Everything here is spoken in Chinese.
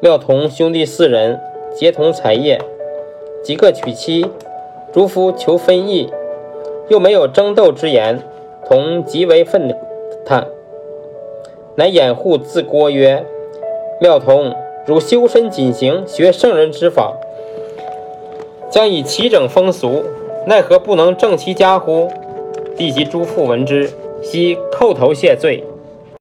廖同兄弟四人结同采业，即刻娶妻。诸夫求分异，又没有争斗之言，同极为愤叹。乃掩护自郭曰，廖同，汝修身谨行，学圣人之法。将以齐整风俗，奈何不能正其家乎？弟及诸父闻之，悉叩头谢罪。